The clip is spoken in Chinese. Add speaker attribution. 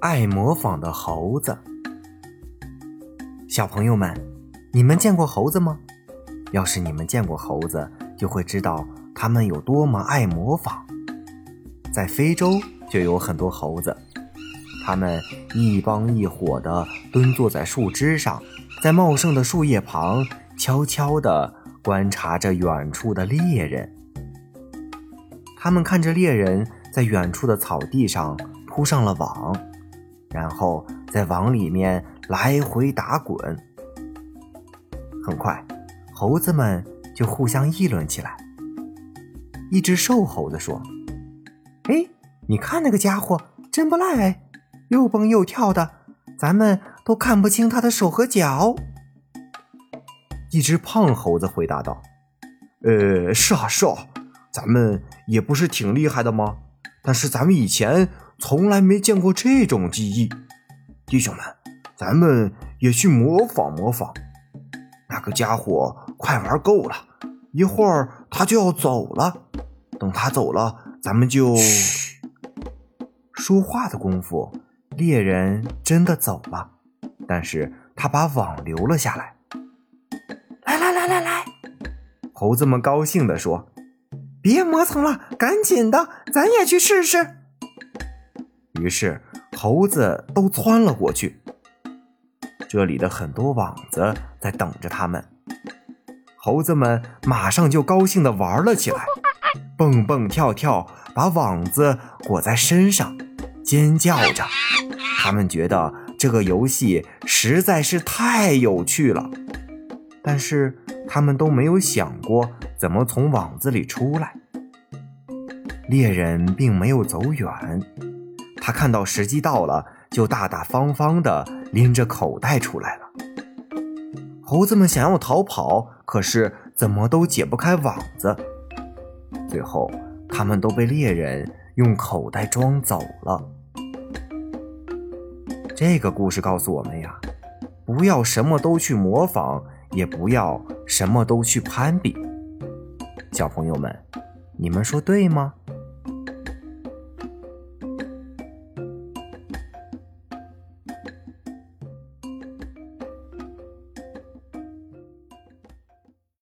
Speaker 1: 爱模仿的猴子。小朋友们，你们见过猴子吗？要是你们见过猴子，就会知道它们有多么爱模仿。在非洲就有很多猴子，它们一帮一伙的蹲坐在树枝上，在茂盛的树叶旁，悄悄地观察着远处的猎人。他们看着猎人在远处的草地上铺上了网，然后在网里面来回打滚。很快。猴子们就互相议论起来。一只瘦猴子说：“哎，你看那个家伙真不赖，又蹦又跳的，咱们都看不清他的手和脚。”一只胖猴子回答道：“
Speaker 2: 呃，是啊，是啊，咱们也不是挺厉害的吗？但是咱们以前从来没见过这种技艺。弟兄们，咱们也去模仿模仿那个家伙。”快玩够了，一会儿他就要走了。等他走了，咱们就……
Speaker 1: 嘘。说话的功夫，猎人真的走了，但是他把网留了下来。
Speaker 3: 来来来来来，
Speaker 1: 猴子们高兴地说：“
Speaker 3: 别磨蹭了，赶紧的，咱也去试试。”
Speaker 1: 于是猴子都窜了过去。这里的很多网子在等着他们。猴子们马上就高兴地玩了起来，蹦蹦跳跳，把网子裹在身上，尖叫着。他们觉得这个游戏实在是太有趣了，但是他们都没有想过怎么从网子里出来。猎人并没有走远，他看到时机到了，就大大方方地拎着口袋出来了。猴子们想要逃跑，可是怎么都解不开网子。最后，他们都被猎人用口袋装走了。这个故事告诉我们呀，不要什么都去模仿，也不要什么都去攀比。小朋友们，你们说对吗？